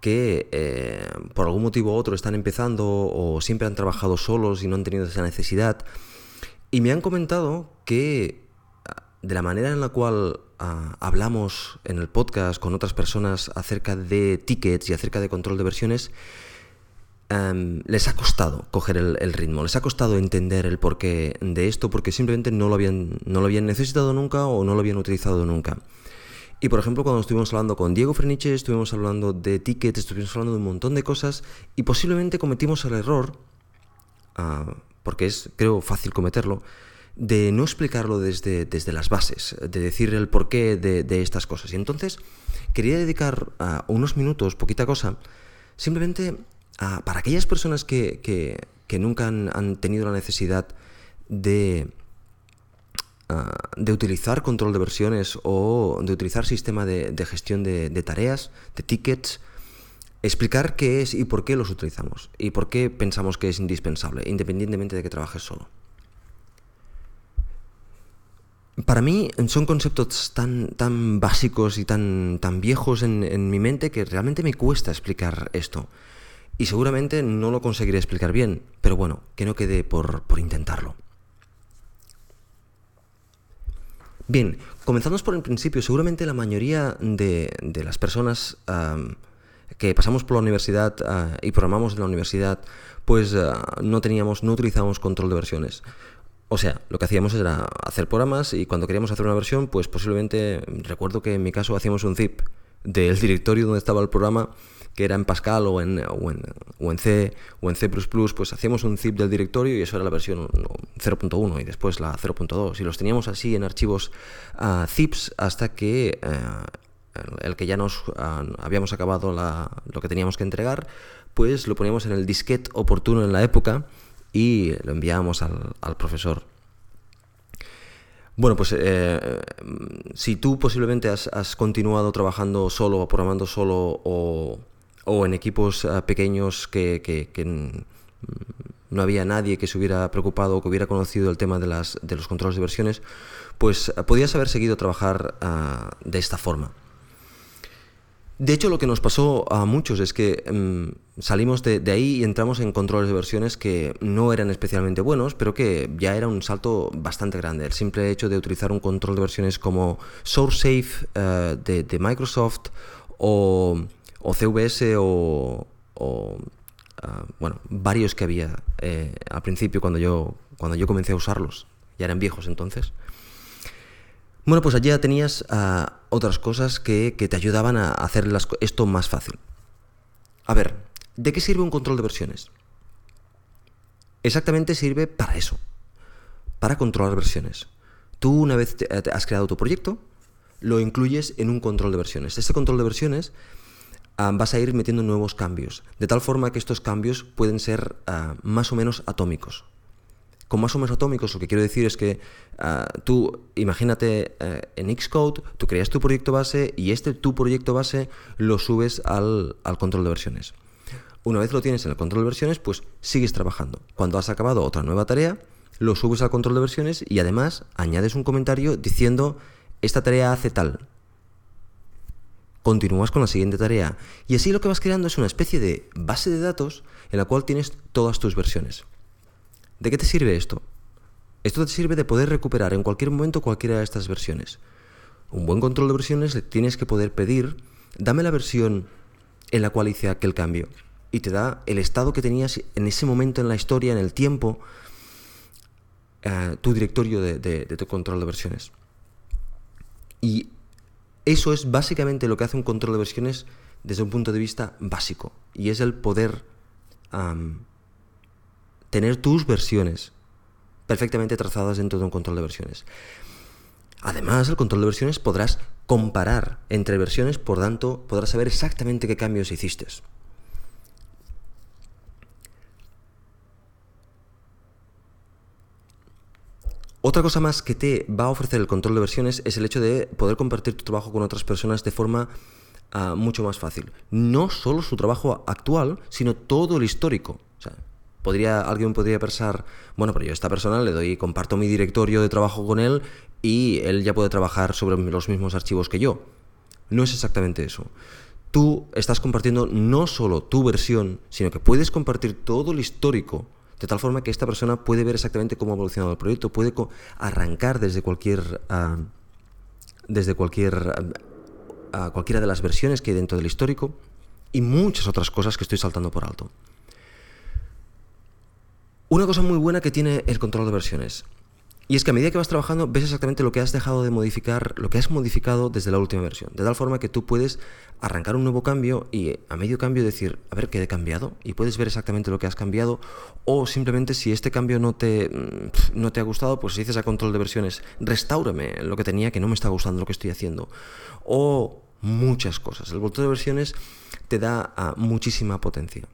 que eh, por algún motivo u otro están empezando o siempre han trabajado solos y no han tenido esa necesidad. Y me han comentado que ah, de la manera en la cual ah, hablamos en el podcast con otras personas acerca de tickets y acerca de control de versiones, Les ha costado coger el, ritmo, les ha costado entender el porqué de esto porque simplemente no lo, habían, no lo habían necesitado nunca o no lo habían utilizado nunca. Y por ejemplo, cuando estuvimos hablando con Diego Freniche, estuvimos hablando de tickets, estuvimos hablando de un montón de cosas y posiblemente cometimos el error, ah, porque es, creo, fácil cometerlo, de no explicarlo desde, desde las bases, de decir el porqué de, estas cosas. Y entonces quería dedicar ah, unos minutos, poquita cosa, simplemente para aquellas personas que, nunca han, tenido la necesidad de, ah, de utilizar control de versiones o de utilizar sistema de, gestión de, tareas, de tickets, explicar qué es y por qué los utilizamos y por qué pensamos que es indispensable, independientemente de que trabajes solo. Para mí son conceptos tan, tan básicos y tan, tan viejos en mi mente que realmente me cuesta explicar esto. Y seguramente no lo conseguiré explicar bien, pero bueno, que no quede por, intentarlo. Bien, comenzamos por el principio. Seguramente la mayoría de, las personas que pasamos por la universidad ah, y programamos en la universidad, pues ah, no teníamos, no utilizábamos control de versiones. O sea, lo que hacíamos era hacer programas y cuando queríamos hacer una versión, pues posiblemente, recuerdo que en mi caso hacíamos un zip del directorio donde estaba el programa que era en Pascal o en, o en, C o en C++, pues hacíamos un zip del directorio y eso era la versión 0.1 y después la 0.2 y los teníamos así en archivos uh, zips hasta que uh, el que ya nos ah, habíamos acabado lo que teníamos que entregar, pues lo poníamos en el disquete oportuno en la época y lo enviábamos al, profesor. Bueno, pues eh, si tú posiblemente has, continuado trabajando solo o programando solo o, en equipos ah, pequeños que, no había nadie que se hubiera preocupado o que hubiera conocido el tema de, de los controles de versiones, pues ah, podías haber seguido trabajar ah, de esta forma. De hecho, lo que nos pasó a muchos es que mm, salimos de, ahí y entramos en controles de versiones que no eran especialmente buenos, pero que ya era un salto bastante grande. El simple hecho de utilizar un control de versiones como SourceSafe uh, de, Microsoft o, CVS o, ah, bueno, varios que había eh, al principio cuando yo, cuando yo comencé a usarlos. Ya eran viejos entonces. Bueno, pues allí ya tenías ah, otras cosas que, te ayudaban a hacer esto más fácil. A ver, ¿de qué sirve un control de versiones? Exactamente sirve para eso, para controlar versiones. Tú una vez eh, has creado tu proyecto, lo incluyes en un control de versiones. Este control de versiones vas a ir metiendo nuevos cambios, de tal forma que estos cambios pueden ser ah, más o menos atómicos con más o menos atómicos, lo que quiero decir es que ah, tú, imagínate eh, en Xcode, tú creas tu proyecto base y este tu proyecto base lo subes al, control de versiones. Una vez lo tienes en el control de versiones, pues sigues trabajando. Cuando has acabado otra nueva tarea, lo subes al control de versiones y además añades un comentario diciendo esta tarea hace tal. Continúas con la siguiente tarea. Y así lo que vas creando es una especie de base de datos en la cual tienes todas tus versiones. ¿De qué te sirve esto? Esto te sirve de poder recuperar en cualquier momento cualquiera de estas versiones. Un buen control de versiones le tienes que poder pedir, dame la versión en la cual hice aquel cambio. Y te da el estado que tenías en ese momento en la historia, en el tiempo, eh, tu directorio de, tu control de versiones. Y eso es básicamente lo que hace un control de versiones desde un punto de vista básico. Y es el poder tener tus versiones perfectamente trazadas dentro de un control de versiones. Además, el control de versiones podrás comparar entre versiones, por tanto, podrás saber exactamente qué cambios hiciste. Otra cosa más que te va a ofrecer el control de versiones es el hecho de poder compartir tu trabajo con otras personas de forma ah, mucho más fácil. No solo su trabajo actual, sino todo el histórico. O sea, podría, alguien podría pensar, bueno, pero yo a esta persona le doy, comparto mi directorio de trabajo con él y él ya puede trabajar sobre los mismos archivos que yo. No es exactamente eso. Tú estás compartiendo no solo tu versión, sino que puedes compartir todo el histórico, de tal forma que esta persona puede ver exactamente cómo ha evolucionado el proyecto, puede arrancar desde cualquier, ah, desde cualquier, uh, cualquiera de las versiones que hay dentro del histórico y muchas otras cosas que estoy saltando por alto. Una cosa muy buena que tiene el control de versiones. Y es que a medida que vas trabajando ves exactamente lo que has dejado de modificar, lo que has modificado desde la última versión. De tal forma que tú puedes arrancar un nuevo cambio y a medio cambio decir, a ver qué he cambiado. Y puedes ver exactamente lo que has cambiado. O simplemente si este cambio no te, mm, no te ha gustado, pues dices a control de versiones, restáurame lo que tenía que no me está gustando lo que estoy haciendo. O muchas cosas. El control de versiones te da ah, muchísima potencia.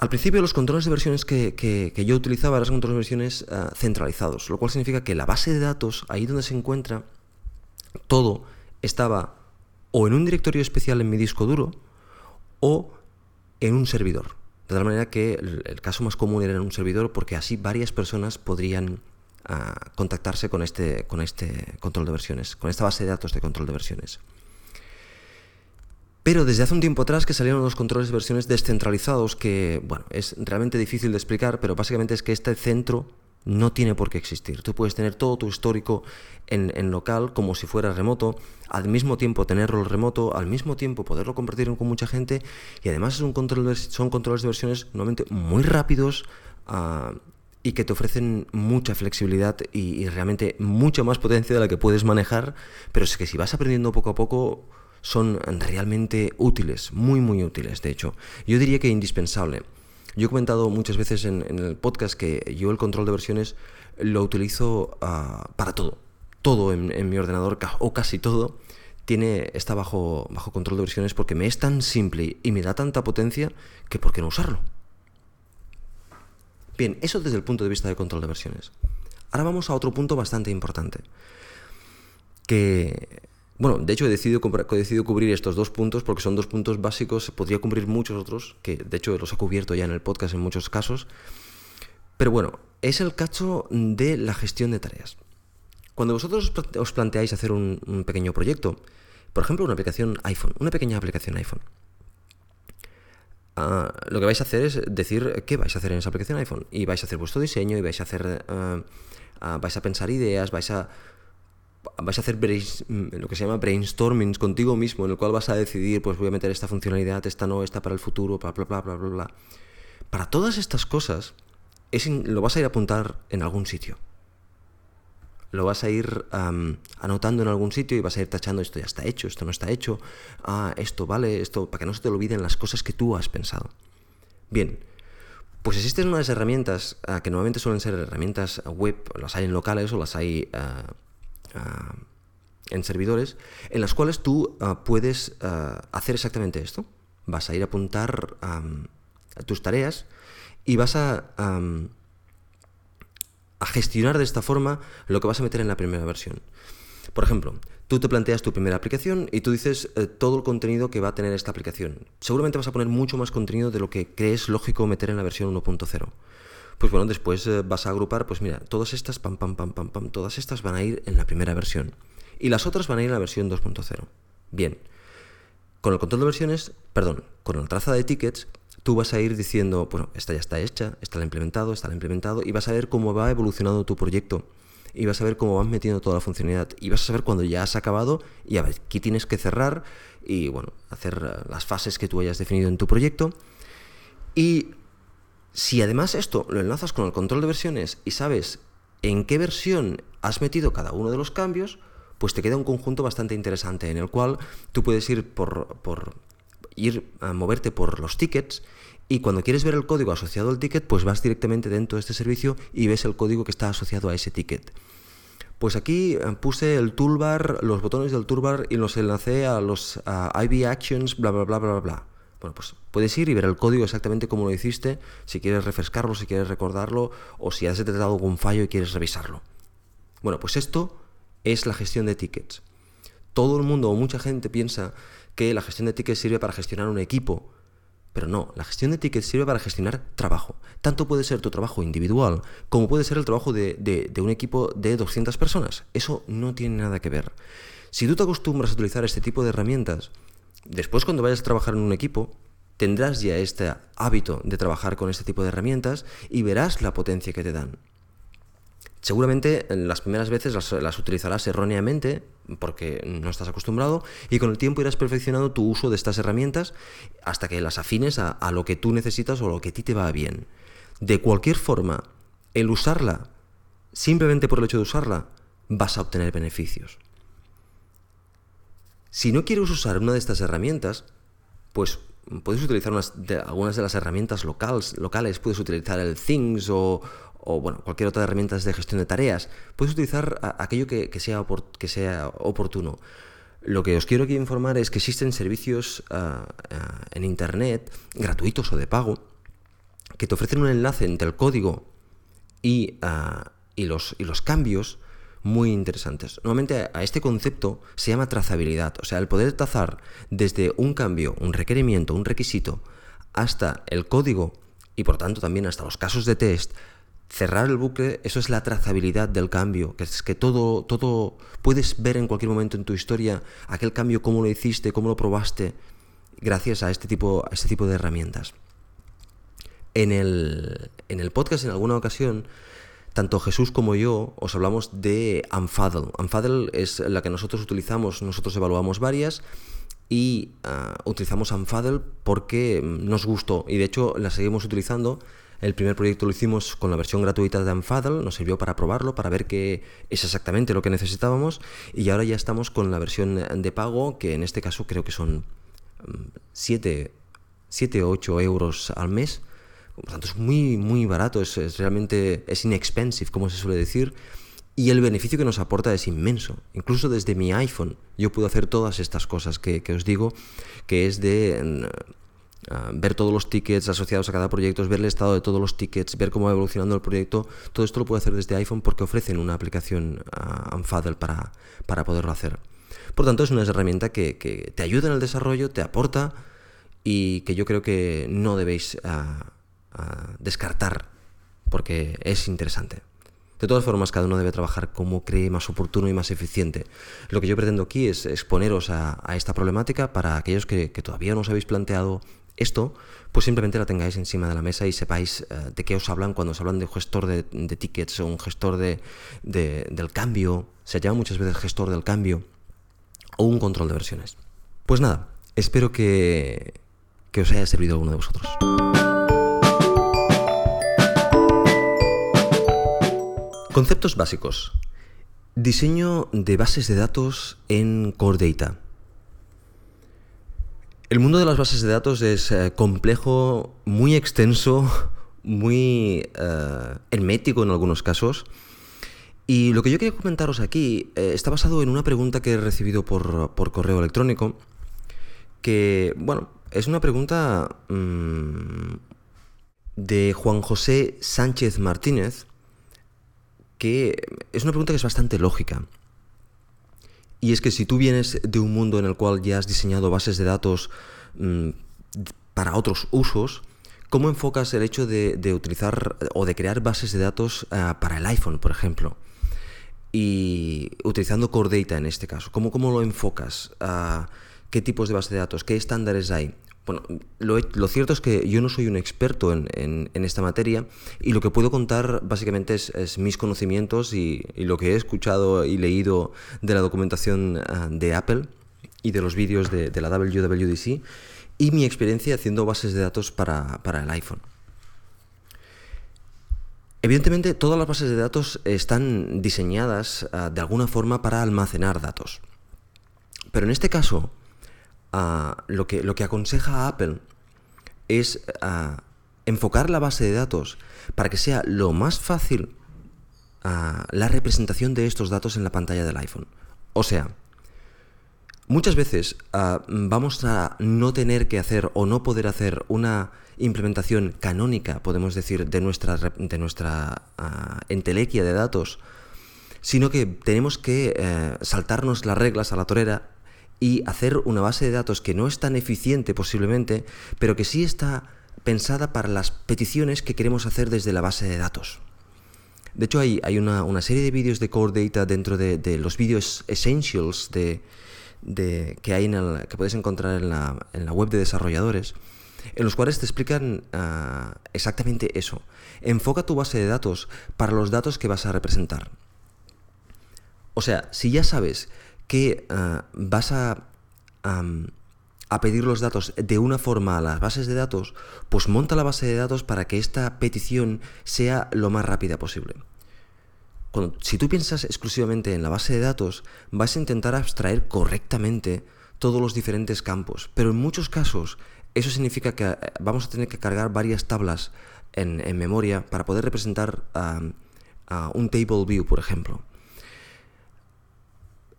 Al principio los controles de versiones que, yo utilizaba eran controles de versiones ah, centralizados, lo cual significa que la base de datos, ahí donde se encuentra, todo estaba o en un directorio especial en mi disco duro o en un servidor. De tal manera que el, caso más común era en un servidor porque así varias personas podrían ah, contactarse con este, con este control de versiones, con esta base de datos de control de versiones. Pero desde hace un tiempo atrás que salieron los controles de versiones descentralizados, que, bueno, es realmente difícil de explicar, pero básicamente es que este centro no tiene por qué existir. Tú puedes tener todo tu histórico en, local como si fuera remoto, al mismo tiempo tenerlo remoto, al mismo tiempo poderlo compartir con mucha gente y además son controles de versiones normalmente muy rápidos ah, y que te ofrecen mucha flexibilidad y, y realmente mucha más potencia de la que puedes manejar, pero es que si vas aprendiendo poco a poco son realmente útiles, muy muy útiles de hecho. Yo diría que indispensable. Yo he comentado muchas veces en, el podcast que yo el control de versiones lo utilizo ah, para todo. Todo en, mi ordenador, o casi todo, tiene, está bajo, bajo control de versiones porque me es tan simple y me da tanta potencia que ¿por qué no usarlo? Bien, eso desde el punto de vista de control de versiones. Ahora vamos a otro punto bastante importante. Que, bueno, de hecho he decidido, cubrir estos dos puntos porque son dos puntos básicos. Podría cubrir muchos otros, que de hecho los he cubierto ya en el podcast en muchos casos. Pero bueno, es el cacho de la gestión de tareas. Cuando vosotros os planteáis hacer un, pequeño proyecto, por ejemplo, una aplicación iPhone, una pequeña aplicación iPhone, ah, lo que vais a hacer es decir qué vais a hacer en esa aplicación iPhone. Y vais a hacer vuestro diseño y vais a hacer. Ah, ah, vais a pensar ideas, vais a. Vais a hacer lo que se llama brainstorming contigo mismo, en el cual vas a decidir, pues voy a meter esta funcionalidad, esta no, esta para el futuro, bla, bla, bla, bla, bla, bla. Para todas estas cosas, lo vas a ir a apuntar en algún sitio. Lo vas a ir anotando en algún sitio y vas a ir tachando esto ya está hecho, esto no está hecho, ah, esto vale, esto, para que no se te olviden las cosas que tú has pensado. Bien, pues existen unas herramientas ah, que normalmente suelen ser herramientas web, las hay en locales o las hay ah, en servidores, en las cuales tú puedes hacer exactamente esto. Vas a ir a apuntar tus tareas y vas a, a gestionar de esta forma lo que vas a meter en la primera versión. Por ejemplo, tú te planteas tu primera aplicación y tú dices eh, todo el contenido que va a tener esta aplicación. Seguramente vas a poner mucho más contenido de lo que crees lógico meter en la versión 1.0. Pues bueno, después eh, vas a agrupar, pues mira, todas estas, pam, pam, pam, pam, pam, todas estas van a ir en la primera versión. Y las otras van a ir en la versión 2.0. Bien. Con el control de versiones, perdón, con la traza de tickets, tú vas a ir diciendo, bueno, esta ya está hecha, esta la he implementado, esta la he implementado, y vas a ver cómo va evolucionando tu proyecto. Y vas a ver cómo vas metiendo toda la funcionalidad. Y vas a saber cuando ya has acabado y a ver qué tienes que cerrar y, bueno, hacer eh, las fases que tú hayas definido en tu proyecto. Y si además esto lo enlazas con el control de versiones y sabes en qué versión has metido cada uno de los cambios, pues te queda un conjunto bastante interesante en el cual tú puedes ir por, por ir a moverte por los tickets y cuando quieres ver el código asociado al ticket, pues vas directamente dentro de este servicio y ves el código que está asociado a ese ticket. Pues aquí eh, puse el toolbar, los botones del toolbar y los enlacé a los IB Actions, bla, bla, bla, bla, bla. Bueno, pues puedes ir y ver el código exactamente como lo hiciste, si quieres refrescarlo, si quieres recordarlo, o si has detectado algún fallo y quieres revisarlo. Bueno, pues esto es la gestión de tickets. Todo el mundo o mucha gente piensa que la gestión de tickets sirve para gestionar un equipo. Pero no, la gestión de tickets sirve para gestionar trabajo. Tanto puede ser tu trabajo individual como puede ser el trabajo de, un equipo de 200 personas. Eso no tiene nada que ver. Si tú te acostumbras a utilizar este tipo de herramientas, después cuando vayas a trabajar en un equipo, tendrás ya este hábito de trabajar con este tipo de herramientas y verás la potencia que te dan. Seguramente en las primeras veces las, utilizarás erróneamente porque no estás acostumbrado y con el tiempo irás perfeccionando tu uso de estas herramientas hasta que las afines a, a lo que tú necesitas o lo que a ti te va bien. De cualquier forma, el usarla, simplemente por el hecho de usarla, vas a obtener beneficios. Si no quieres usar una de estas herramientas, pues puedes utilizar algunas de las herramientas locales, locales, puedes utilizar el Things o, o bueno, cualquier otra herramienta de gestión de tareas, puedes utilizar aquello que, sea que sea oportuno. Lo que os quiero aquí informar es que existen servicios ah, ah, en Internet, gratuitos o de pago, que te ofrecen un enlace entre el código y, ah, y, los, y los cambios muy interesantes. Normalmente a este concepto se llama trazabilidad, o sea, el poder trazar desde un cambio, un requerimiento, un requisito, hasta el código y por tanto también hasta los casos de test, cerrar el bucle, eso es la trazabilidad del cambio, que es que todo, todo puedes ver en cualquier momento en tu historia aquel cambio, cómo lo hiciste, cómo lo probaste, gracias a este tipo, a este tipo de herramientas. En el, en el podcast, en alguna ocasión, tanto Jesús como yo os hablamos de Unfaddle. Unfaddle es la que nosotros utilizamos, nosotros evaluamos varias y ah, utilizamos Unfaddle porque nos gustó y de hecho la seguimos utilizando el primer proyecto lo hicimos con la versión gratuita de Unfaddle, nos sirvió para probarlo, para ver qué es exactamente lo que necesitábamos y ahora ya estamos con la versión de pago, que en este caso creo que son 7, o 8 euros al mes. Por tanto, es muy, muy barato, es, realmente es inexpensive, como se suele decir. Y el beneficio que nos aporta es inmenso. Incluso desde mi iPhone yo puedo hacer todas estas cosas que, os digo, que es de mm, ver todos los tickets asociados a cada proyecto, ver el estado de todos los tickets, ver cómo va evolucionando el proyecto. Todo esto lo puedo hacer desde iPhone porque ofrecen una aplicación uh, Unfaddle para, para poderlo hacer. Por tanto, es una herramienta que, te ayuda en el desarrollo, te aporta y que yo creo que no debéis ah, descartar porque es interesante. De todas formas, cada uno debe trabajar como cree más oportuno y más eficiente. Lo que yo pretendo aquí es exponeros a, esta problemática para aquellos que, todavía no os habéis planteado esto, pues simplemente la tengáis encima de la mesa y sepáis eh, de qué os hablan cuando os hablan de gestor de, tickets o un gestor de, del cambio. Se llama muchas veces gestor del cambio o un control de versiones. Pues nada, espero que, que os haya servido alguno de vosotros. Conceptos básicos. Diseño de bases de datos en Core Data. El mundo de las bases de datos es eh, complejo, muy extenso, muy eh, hermético en algunos casos. Y lo que yo quería comentaros aquí eh, está basado en una pregunta que he recibido por, correo electrónico, que, bueno, es una pregunta mm, de Juan José Sánchez Martínez, que es una pregunta que es bastante lógica. Y es que si tú vienes de un mundo en el cual ya has diseñado bases de datos mm, para otros usos, ¿cómo enfocas el hecho de, utilizar o de crear bases de datos ah, para el iPhone, por ejemplo? Y utilizando Core Data en este caso, ¿cómo, cómo lo enfocas? Ah, ¿Qué tipos de bases de datos? ¿Qué estándares hay? Bueno, lo, cierto es que yo no soy un experto en, esta materia y lo que puedo contar básicamente es, mis conocimientos y, lo que he escuchado y leído de la documentación ah, de Apple y de los vídeos de, la WWDC y mi experiencia haciendo bases de datos para, el iPhone. Evidentemente, todas las bases de datos están diseñadas ah, de alguna forma para almacenar datos. Pero en este caso, lo, que, lo que aconseja Apple es enfocar la base de datos para que sea lo más fácil la representación de estos datos en la pantalla del iPhone. O sea, muchas veces vamos a no tener que hacer o no poder hacer una implementación canónica, podemos decir, de nuestra, de nuestra entelequia de datos, sino que tenemos que eh, saltarnos las reglas a la torera y hacer una base de datos que no es tan eficiente posiblemente, pero que sí está pensada para las peticiones que queremos hacer desde la base de datos. De hecho, hay, hay una, serie de vídeos de Core Data dentro de, los vídeos essentials de, que, hay en el, que puedes encontrar en la, en la, web de desarrolladores, en los cuales te explican ah, exactamente eso. Enfoca tu base de datos para los datos que vas a representar. O sea, si ya sabes que ah, vas a, a pedir los datos de una forma a las bases de datos, pues monta la base de datos para que esta petición sea lo más rápida posible. si tú piensas exclusivamente en la base de datos, vas a intentar abstraer correctamente todos los diferentes campos, pero en muchos casos eso significa que eh, vamos a tener que cargar varias tablas en, memoria para poder representar un table view, por ejemplo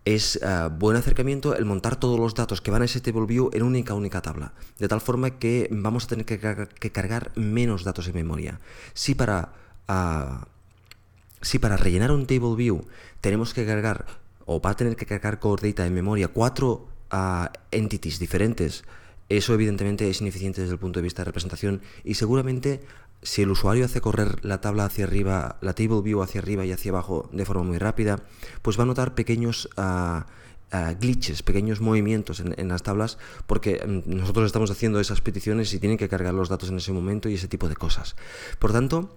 es eh, buen acercamiento el montar todos los datos que van a ese table view en única, única tabla, de tal forma que vamos a tener que, cargar, menos datos en memoria. Si para, ah, si para rellenar un table view tenemos que cargar, o va a tener que cargar core data en memoria, cuatro uh, entities diferentes, eso evidentemente es ineficiente desde el punto de vista de representación y seguramente si el usuario hace correr la tabla hacia arriba, la table view hacia arriba y hacia abajo de forma muy rápida, pues va a notar pequeños ah, glitches, pequeños movimientos en, las tablas, porque mm, nosotros estamos haciendo esas peticiones y tienen que cargar los datos en ese momento y ese tipo de cosas. Por tanto,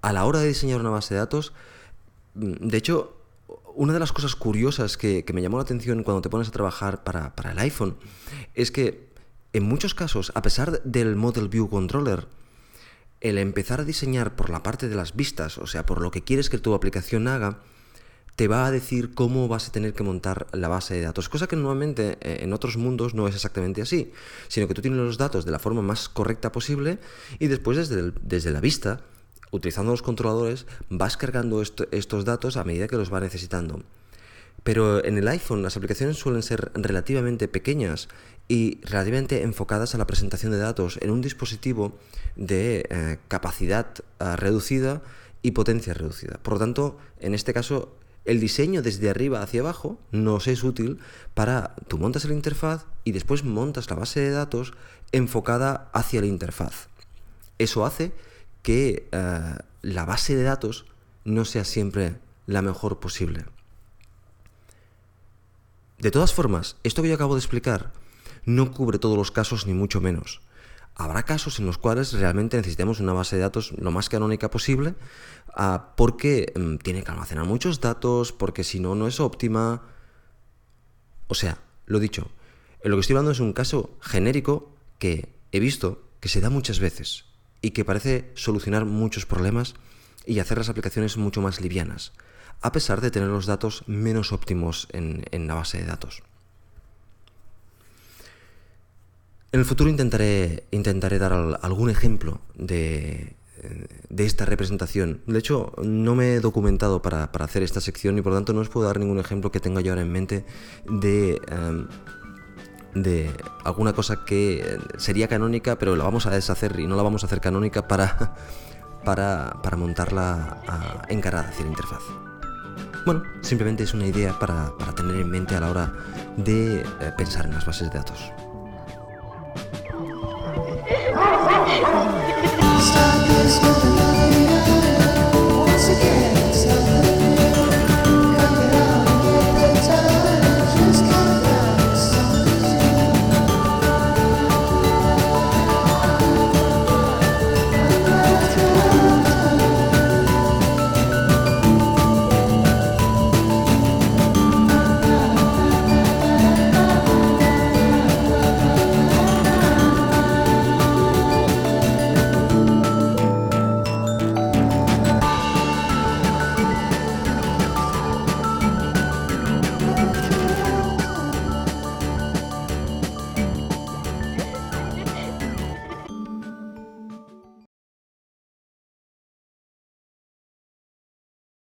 a la hora de diseñar una base de datos, mm, de hecho, una de las cosas curiosas que, me llamó la atención cuando te pones a trabajar para el iPhone es que en muchos casos, a pesar del Model View Controller, el empezar a diseñar por la parte de las vistas, o sea, por lo que quieres que tu aplicación haga, te va a decir cómo vas a tener que montar la base de datos, cosa que normalmente eh, en otros mundos no es exactamente así, sino que tú tienes los datos de la forma más correcta posible y después desde, desde la vista utilizando los controladores, vas cargando estos datos a medida que los va necesitando. Pero en el iPhone las aplicaciones suelen ser relativamente pequeñas y relativamente enfocadas a la presentación de datos en un dispositivo de eh, capacidad eh, reducida y potencia reducida. Por lo tanto, en este caso, el diseño desde arriba hacia abajo nos es útil para tú montas la interfaz y después montas la base de datos enfocada hacia la interfaz. Eso hace que eh, la base de datos no sea siempre la mejor posible. De todas formas, esto que yo acabo de explicar no cubre todos los casos ni mucho menos. Habrá casos en los cuales realmente necesitemos una base de datos lo más canónica posible ah, porque mm, tiene que almacenar muchos datos, porque si no, no es óptima. O sea, lo dicho, lo que estoy hablando es un caso genérico que he visto que se da muchas veces y que parece solucionar muchos problemas y hacer las aplicaciones mucho más livianas a pesar de tener los datos menos óptimos en, la base de datos. En el futuro intentaré, intentaré dar algún ejemplo de, esta representación. De hecho, no me he documentado para, hacer esta sección y por lo tanto no os puedo dar ningún ejemplo que tenga yo ahora en mente de, em, de alguna cosa que sería canónica, pero la vamos a deshacer y no la vamos a hacer canónica para, para, para montarla encarada hacia la interfaz. Bueno, simplemente es una idea para, para tener en mente a la hora de eh, pensar en las bases de datos.